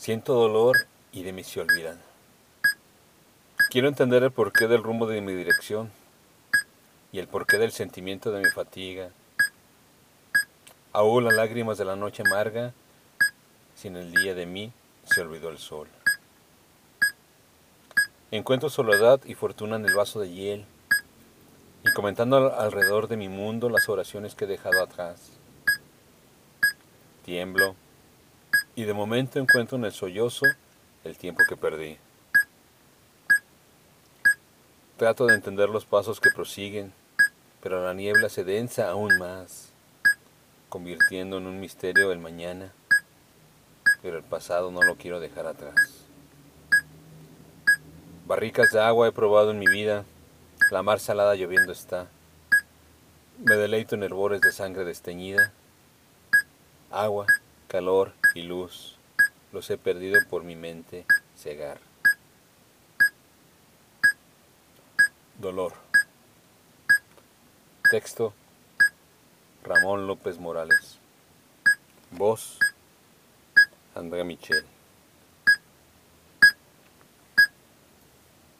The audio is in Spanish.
Siento dolor y de mí se olvidan. Quiero entender el porqué del rumbo de mi dirección y el porqué del sentimiento de mi fatiga. Ahogo las lágrimas de la noche amarga, si en el día de mí se olvidó el sol. Encuentro soledad y fortuna en el vaso de hiel y comentando alrededor de mi mundo las oraciones que he dejado atrás. Tiemblo y de momento encuentro en el sollozo el tiempo que perdí. Trato de entender los pasos que prosiguen, pero la niebla se densa aún más, convirtiendo en un misterio el mañana, pero el pasado no lo quiero dejar atrás. Barricas de agua he probado en mi vida, la mar salada lloviendo está. Me deleito en herbores de sangre desteñida. Agua, calor y luz los he perdido por mi mente cegar. Dolor. Texto. Ramón López Morales. Voz. Andrea Michel.